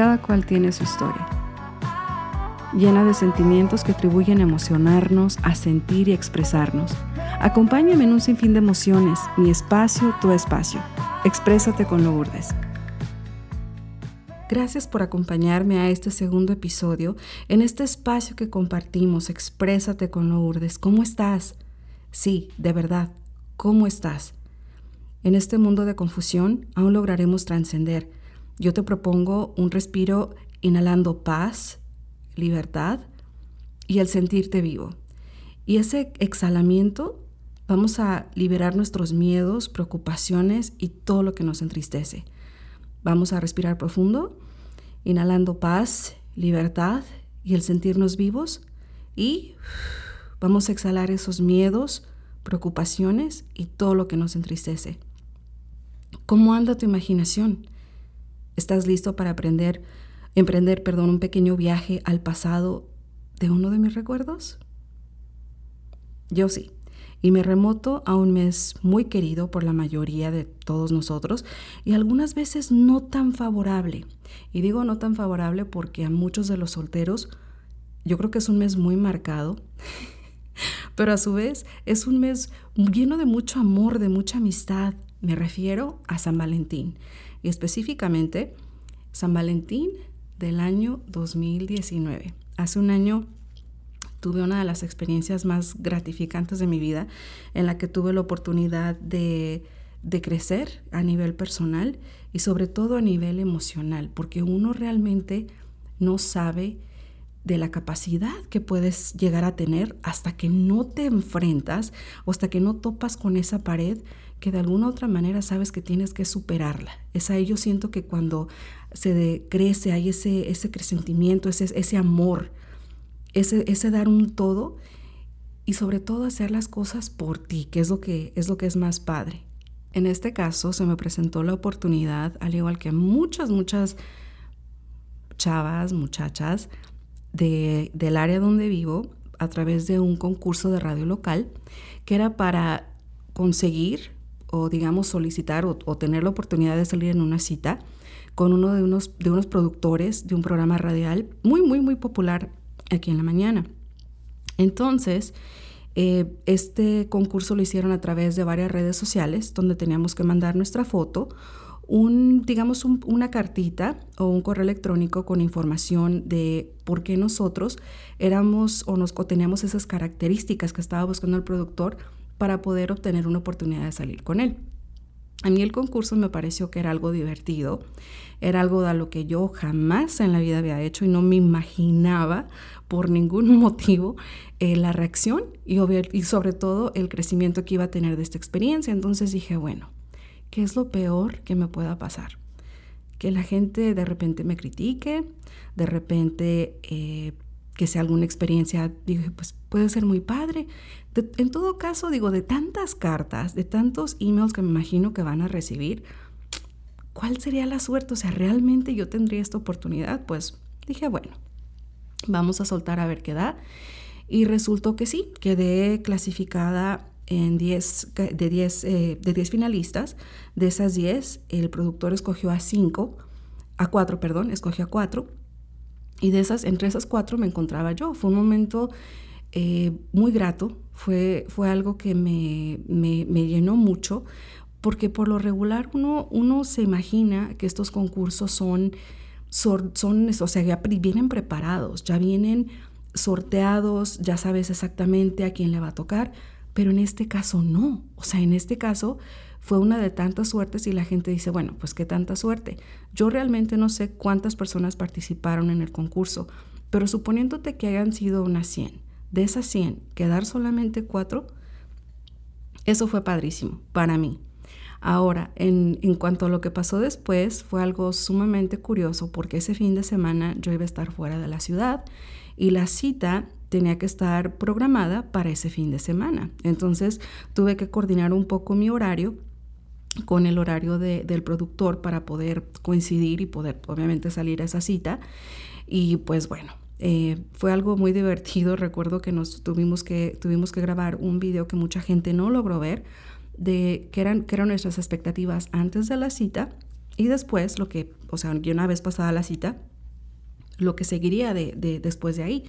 cada cual tiene su historia, llena de sentimientos que atribuyen a emocionarnos, a sentir y expresarnos. Acompáñame en un sinfín de emociones, mi espacio, tu espacio. Exprésate con Lourdes. Gracias por acompañarme a este segundo episodio en este espacio que compartimos. Exprésate con Lourdes. ¿Cómo estás? Sí, de verdad, ¿cómo estás? En este mundo de confusión aún lograremos trascender. Yo te propongo un respiro inhalando paz, libertad y el sentirte vivo. Y ese exhalamiento vamos a liberar nuestros miedos, preocupaciones y todo lo que nos entristece. Vamos a respirar profundo, inhalando paz, libertad y el sentirnos vivos. Y vamos a exhalar esos miedos, preocupaciones y todo lo que nos entristece. ¿Cómo anda tu imaginación? ¿Estás listo para aprender, emprender, perdón, un pequeño viaje al pasado de uno de mis recuerdos? Yo sí y me remoto a un mes muy querido por la mayoría de todos nosotros y algunas veces no tan favorable. Y digo no tan favorable porque a muchos de los solteros yo creo que es un mes muy marcado, pero a su vez es un mes lleno de mucho amor, de mucha amistad. Me refiero a San Valentín y específicamente San Valentín del año 2019. Hace un año tuve una de las experiencias más gratificantes de mi vida en la que tuve la oportunidad de, crecer a nivel personal y sobre todo a nivel emocional, porque uno realmente no sabe de la capacidad que puedes llegar a tener hasta que no te enfrentas o hasta que no topas con esa pared que de alguna otra manera sabes que tienes que superarla. Es ahí yo siento que cuando se crece, hay ese, ese crecimiento, ese, ese amor ese, dar un todo y sobre todo hacer las cosas por ti, que es lo que es, lo que es más padre. En este caso se me presentó la oportunidad, al igual que muchas, muchas chavas, muchachas de, del área donde vivo, a través de un concurso de radio local, que era para conseguir o digamos solicitar o, tener la oportunidad de salir en una cita con uno de unos, de unos productores de un programa radial muy, muy, muy popular aquí en la mañana. Entonces, eh, este concurso lo hicieron a través de varias redes sociales donde teníamos que mandar nuestra foto, un, digamos, una cartita o un correo electrónico con información de por qué nosotros éramos o, nos, o teníamos esas características que estaba buscando el productor para poder obtener una oportunidad de salir con él. A mí el concurso me pareció que era algo divertido, era algo de lo que yo jamás en la vida había hecho y no me imaginaba por ningún motivo eh, la reacción y, sobre todo el crecimiento que iba a tener de esta experiencia. Entonces dije, bueno, ¿qué es lo peor que me pueda pasar? Que la gente de repente me critique, de repente eh, que sea alguna experiencia, dije, pues puede ser muy padre. en todo caso, digo, de tantas cartas, de tantos emails que me imagino que van a recibir, ¿cuál sería la suerte? O sea, ¿realmente yo tendría esta oportunidad? Pues dije, bueno, vamos a soltar a ver qué da. Y resultó que sí, quedé clasificada en 10, de 10 eh, de 10 finalistas. De esas 10, el productor escogió a 5, a 4, perdón, escogió a 4 y de esas, entre esas cuatro me encontraba yo. Fue un momento eh, muy grato, fue, fue algo que me, me, llenó mucho, porque por lo regular uno, uno se imagina que estos concursos son, son, son, o sea, ya vienen preparados, ya vienen sorteados, ya sabes exactamente a quién le va a tocar, pero en este caso no. O sea, en este caso fue una de tantas suertes y la gente dice, bueno, pues qué tanta suerte. Yo realmente no sé cuántas personas participaron en el concurso, pero suponiéndote que hayan sido unas 100, de esas 100, quedar solamente cuatro, eso fue padrísimo para mí. Ahora, en, en, cuanto a lo que pasó después, fue algo sumamente curioso porque ese fin de semana yo iba a estar fuera de la ciudad y la cita tenía que estar programada para ese fin de semana. Entonces tuve que coordinar un poco mi horario con el horario del productor para poder coincidir y poder obviamente salir a esa cita. Y pues bueno, eh, fue algo muy divertido. Recuerdo que nos tuvimos que, tuvimos que grabar un video que mucha gente no logró ver, de que eran, que eran nuestras expectativas antes de la cita Y después, lo que, o sea, una vez pasada la cita, lo que seguiría de, después de ahí.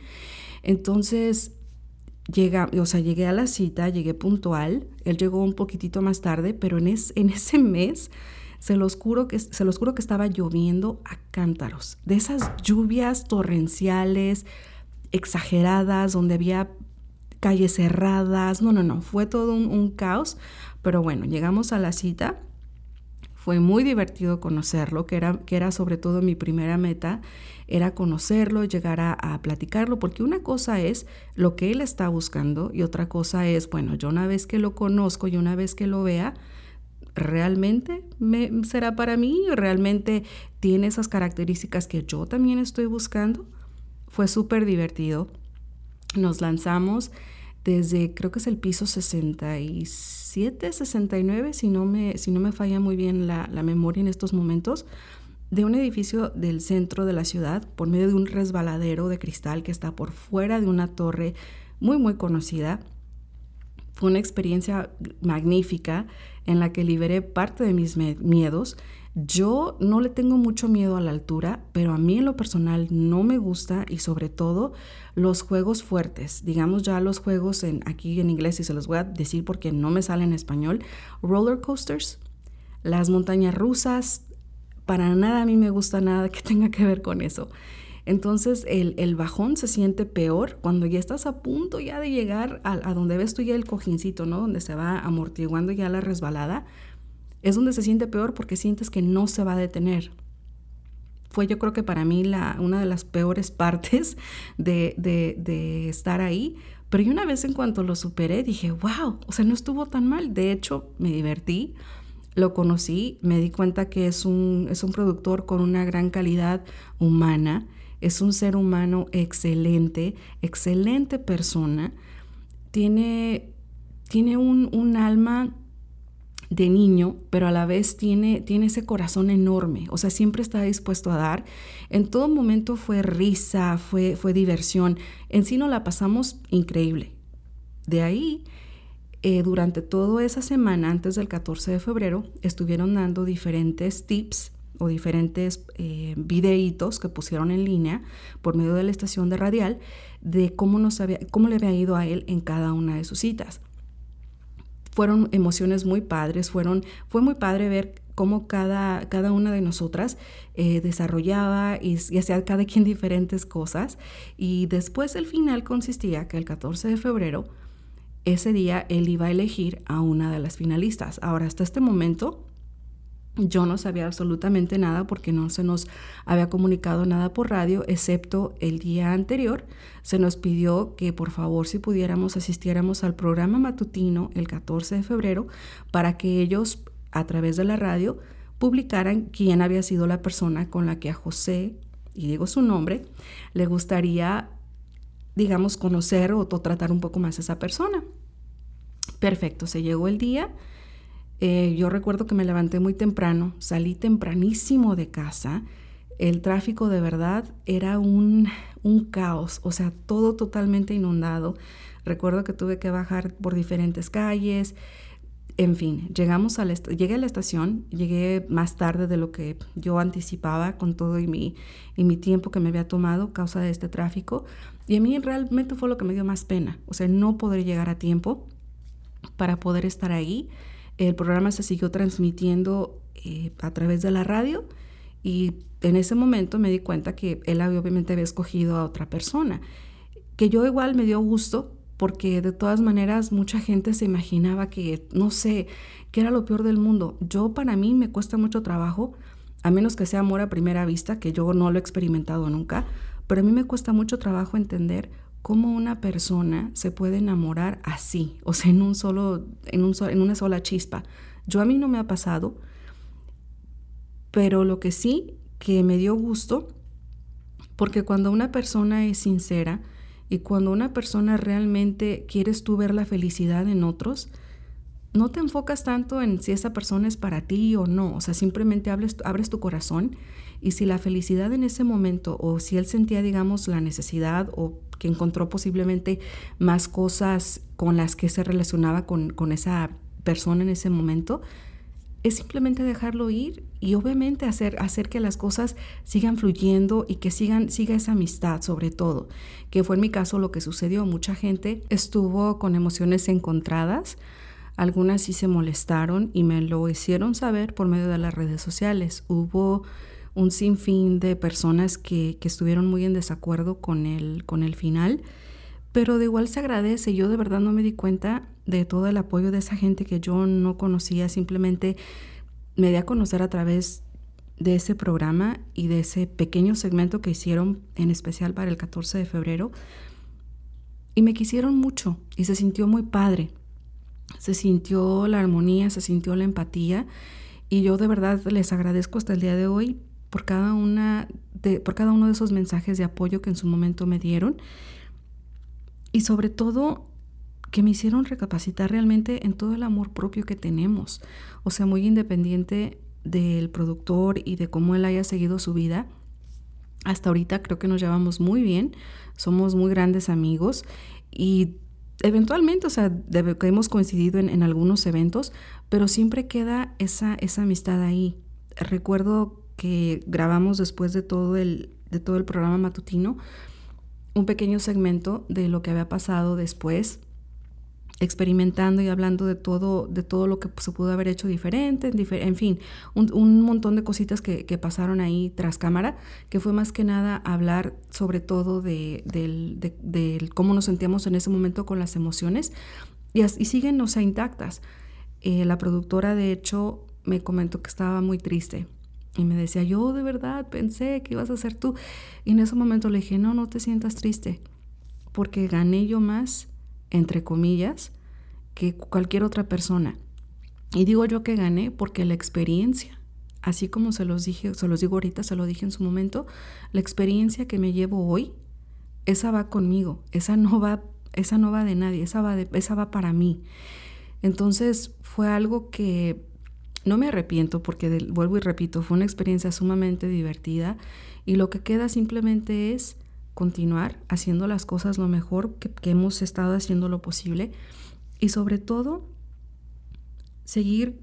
Entonces, llega, o sea, llegué a la cita, llegué puntual, él llegó un poquitito más tarde, pero en, en ese mes se los, juro que, se que estaba lloviendo a cántaros, de esas lluvias torrenciales, exageradas, donde había calles cerradas, no, no, no, fue todo un caos, pero bueno, llegamos a la cita, fue muy divertido conocerlo, que era, que era sobre todo mi primera meta, era conocerlo, llegar a, platicarlo, porque una cosa es lo que él está buscando y otra cosa es, bueno, yo una vez que lo conozco y una vez que lo vea, ¿realmente me, será para mí? ¿Realmente tiene esas características que yo también estoy buscando? Fue súper divertido. Nos lanzamos desde creo que es el piso 67, 69, si no me, si no me falla muy bien la, la, memoria en estos momentos, de un edificio del centro de la ciudad por medio de un resbaladero de cristal que está por fuera de una torre muy, muy conocida. Fue una experiencia magnífica en la que liberé parte de mis miedos yo no le tengo mucho miedo a la altura, pero a mí en lo personal no me gusta y sobre todo los juegos fuertes, digamos ya los juegos en, aquí en inglés y se los voy a decir porque no me sale en español, roller coasters, las montañas rusas, para nada a mí me gusta nada que tenga que ver con eso. Entonces el, el, bajón se siente peor cuando ya estás a punto ya de llegar a, a, donde ves tú ya el cojincito, ¿no? Donde se va amortiguando ya la resbalada es donde se siente peor porque sientes que no se va a detener. Fue yo creo que para mí la, una de las peores partes de, de, estar ahí, pero una vez en cuanto lo superé dije, wow, o sea, no estuvo tan mal. De hecho, me divertí, lo conocí, me di cuenta que es un, es un productor con una gran calidad humana, es un ser humano excelente, excelente persona, tiene, tiene un, alma de niño, pero a la vez tiene, tiene ese corazón enorme, o sea, siempre está dispuesto a dar. En todo momento fue risa, fue, fue diversión. En sí no la pasamos increíble. De ahí, eh, durante toda esa semana, antes del 14 de febrero, estuvieron dando diferentes tips o diferentes eh, videitos que pusieron en línea por medio de la estación de radial de cómo, nos había, cómo le había ido a él en cada una de sus citas fueron emociones muy padres, fueron, fue muy padre ver cómo cada, cada una de nosotras eh, desarrollaba y, hacía cada quien diferentes cosas. Y después el final consistía que el 14 de febrero, ese día él iba a elegir a una de las finalistas. Ahora, hasta este momento, yo no sabía absolutamente nada porque no se nos había comunicado nada por radio, excepto el día anterior. Se nos pidió que por favor si pudiéramos asistiéramos al programa matutino el 14 de febrero para que ellos a través de la radio publicaran quién había sido la persona con la que a José, y digo su nombre, le gustaría, digamos, conocer o, tratar un poco más a esa persona. Perfecto, se llegó el día eh, yo recuerdo que me levanté muy temprano, salí tempranísimo de casa. El tráfico de verdad era un, un caos, o sea, todo totalmente inundado. Recuerdo que tuve que bajar por diferentes calles. En fin, llegamos a llegué a la estación, llegué más tarde de lo que yo anticipaba con todo y mi, y mi tiempo que me había tomado causa de este tráfico. Y a mí realmente fue lo que me dio más pena, o sea, no poder llegar a tiempo para poder estar ahí el programa se siguió transmitiendo eh, a través de la radio y en ese momento me di cuenta que él obviamente había escogido a otra persona, que yo igual me dio gusto porque de todas maneras mucha gente se imaginaba que, no sé, que era lo peor del mundo. Yo para mí me cuesta mucho trabajo, a menos que sea amor a primera vista, que yo no lo he experimentado nunca, pero a mí me cuesta mucho trabajo entender cómo una persona se puede enamorar así, o sea, en, un solo, en, un, en una sola chispa. Yo a mí no me ha pasado, pero lo que sí que me dio gusto, porque cuando una persona es sincera y cuando una persona realmente quieres tú ver la felicidad en otros, no te enfocas tanto en si esa persona es para ti o no, o sea, simplemente abres tu corazón y si la felicidad en ese momento o si él sentía, digamos, la necesidad o que encontró posiblemente más cosas con las que se relacionaba con, esa persona en ese momento, es simplemente dejarlo ir y obviamente hacer, hacer que las cosas sigan fluyendo y que sigan, siga esa amistad sobre todo, que fue en mi caso lo que sucedió. Mucha gente estuvo con emociones encontradas, algunas sí se molestaron y me lo hicieron saber por medio de las redes sociales. Hubo un sinfín de personas que, que estuvieron muy en desacuerdo con el, con el final, pero de igual se agradece. Yo de verdad no me di cuenta de todo el apoyo de esa gente que yo no conocía, simplemente me di a conocer a través de ese programa y de ese pequeño segmento que hicieron en especial para el 14 de febrero. Y me quisieron mucho y se sintió muy padre. Se sintió la armonía, se sintió la empatía y yo de verdad les agradezco hasta el día de hoy por cada una de, por cada uno de esos mensajes de apoyo que en su momento me dieron y sobre todo que me hicieron recapacitar realmente en todo el amor propio que tenemos. O sea, muy independiente del productor y de cómo él haya seguido su vida. Hasta ahorita creo que nos llevamos muy bien, somos muy grandes amigos y eventualmente, o sea, hemos coincidido en, algunos eventos, pero siempre queda esa, esa amistad ahí. Recuerdo que grabamos después de todo el, de todo el programa matutino un pequeño segmento de lo que había pasado después experimentando y hablando de todo, de todo lo que se pudo haber hecho diferente, en fin, un, montón de cositas que, pasaron ahí tras cámara, que fue más que nada hablar sobre todo de, cómo nos sentíamos en ese momento con las emociones y, y siguen, o sea, intactas. Eh, la productora, de hecho, me comentó que estaba muy triste y me decía, yo de verdad pensé que ibas a ser tú. Y en ese momento le dije, no, no te sientas triste, porque gané yo más entre comillas, que cualquier otra persona. Y digo yo que gané porque la experiencia, así como se los dije, se los digo ahorita, se lo dije en su momento, la experiencia que me llevo hoy, esa va conmigo, esa no va, esa no va de nadie, esa va, de, esa va para mí. Entonces fue algo que no me arrepiento porque vuelvo y repito, fue una experiencia sumamente divertida y lo que queda simplemente es continuar haciendo las cosas lo mejor que, hemos estado haciendo lo posible y sobre todo seguir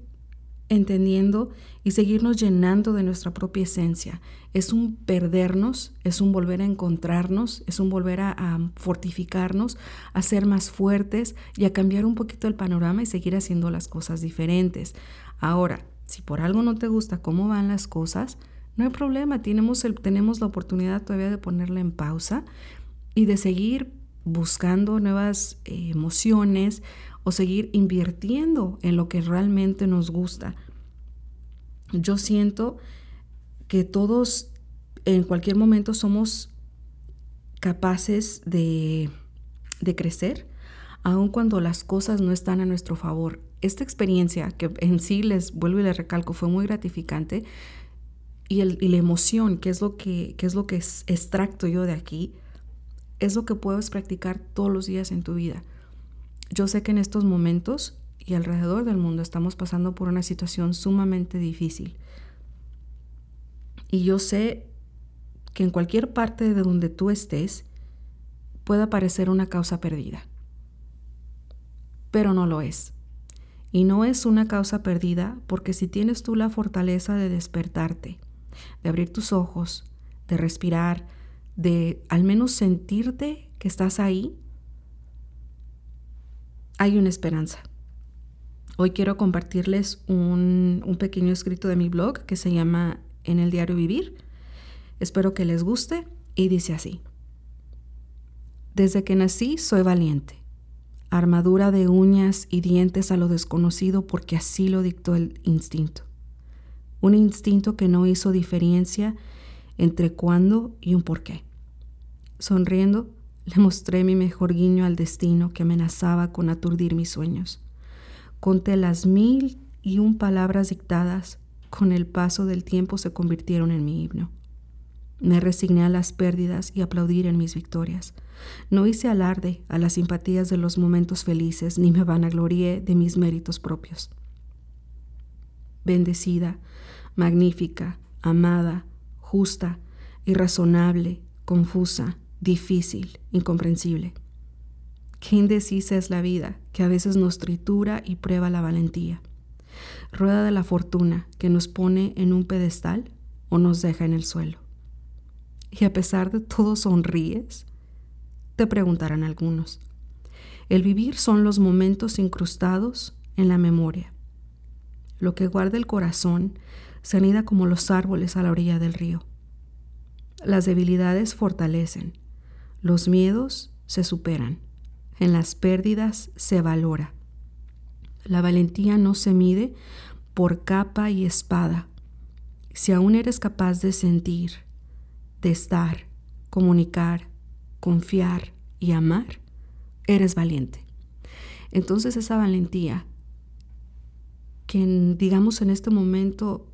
entendiendo y seguirnos llenando de nuestra propia esencia. Es un perdernos, es un volver a encontrarnos, es un volver a, a, fortificarnos, a ser más fuertes y a cambiar un poquito el panorama y seguir haciendo las cosas diferentes. Ahora, si por algo no te gusta cómo van las cosas, no hay problema, tenemos, tenemos la oportunidad todavía de ponerla en pausa y de seguir buscando nuevas eh, emociones o seguir invirtiendo en lo que realmente nos gusta. Yo siento que todos en cualquier momento somos capaces de, de crecer, aun cuando las cosas no están a nuestro favor. Esta experiencia, que en sí les vuelvo y les recalco, fue muy gratificante, y, el, la emoción, que es lo que, es lo que extracto yo de aquí, es lo que puedes practicar todos los días en tu vida. Yo sé que en estos momentos y alrededor del mundo estamos pasando por una situación sumamente difícil. Y yo sé que en cualquier parte de donde tú estés puede parecer una causa perdida. Pero no lo es. Y no es una causa perdida porque si tienes tú la fortaleza de despertarte, de abrir tus ojos, de respirar, de al menos sentirte que estás ahí, hay una esperanza. Hoy quiero compartirles un, un, pequeño escrito de mi blog que se llama En el diario vivir. Espero que les guste y dice así. Desde que nací soy valiente, armadura de uñas y dientes a lo desconocido porque así lo dictó el instinto un instinto que no hizo diferencia entre cuándo y un porqué. Sonriendo, le mostré mi mejor guiño al destino que amenazaba con aturdir mis sueños. Conté las mil y un palabras dictadas, con el paso del tiempo se convirtieron en mi himno. Me resigné a las pérdidas y aplaudir en mis victorias. No hice alarde a las simpatías de los momentos felices, ni me vanaglorié de mis méritos propios. Bendecida, magnífica, amada, justa, irrazonable, confusa, difícil, incomprensible. Qué indecisa es la vida, que a veces nos tritura y prueba la valentía. rueda de la fortuna que nos pone en un pedestal o nos deja en el suelo. Y a pesar de todo sonríes, te preguntarán algunos. El vivir son los momentos incrustados en la memoria. Lo que guarda el corazón se anida como los árboles a la orilla del río. Las debilidades fortalecen, los miedos se superan, en las pérdidas se valora. La valentía no se mide por capa y espada. Si aún eres capaz de sentir, de estar, comunicar, confiar y amar, eres valiente. Entonces esa valentía que digamos en este momento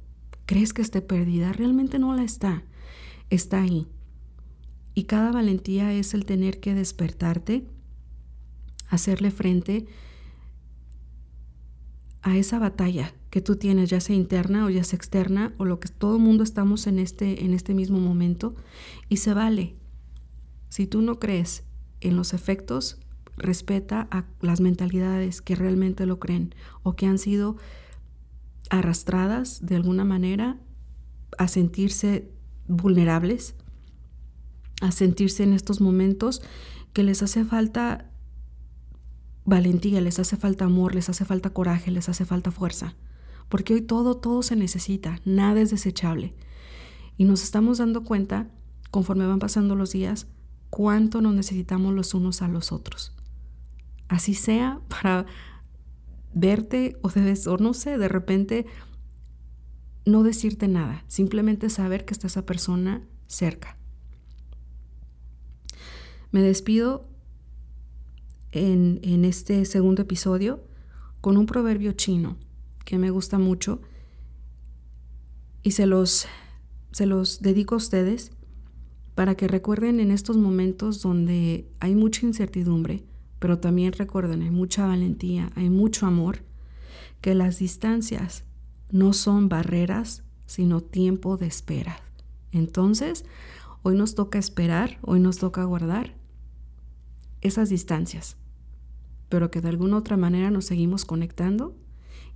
crees que esté perdida, realmente no la está, está ahí. Y cada valentía es el tener que despertarte, hacerle frente a esa batalla que tú tienes, ya sea interna o ya sea externa, o lo que todo el mundo estamos en este, en este mismo momento, y se vale. Si tú no crees en los efectos, respeta a las mentalidades que realmente lo creen o que han sido arrastradas de alguna manera a sentirse vulnerables, a sentirse en estos momentos que les hace falta valentía, les hace falta amor, les hace falta coraje, les hace falta fuerza. Porque hoy todo, todo se necesita, nada es desechable. Y nos estamos dando cuenta, conforme van pasando los días, cuánto nos necesitamos los unos a los otros. Así sea para verte o, debes, o no sé, de repente no decirte nada, simplemente saber que está esa persona cerca. Me despido en, en este segundo episodio con un proverbio chino que me gusta mucho y se los, se los dedico a ustedes para que recuerden en estos momentos donde hay mucha incertidumbre, pero también recuerden, hay mucha valentía, hay mucho amor, que las distancias no son barreras, sino tiempo de espera. Entonces, hoy nos toca esperar, hoy nos toca guardar esas distancias, pero que de alguna otra manera nos seguimos conectando.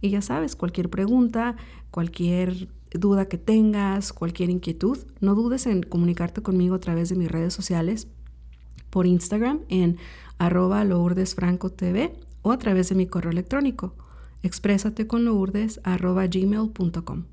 Y ya sabes, cualquier pregunta, cualquier duda que tengas, cualquier inquietud, no dudes en comunicarte conmigo a través de mis redes sociales, por Instagram en arroba TV o a través de mi correo electrónico exprésate con lourdes arroba gmail.com.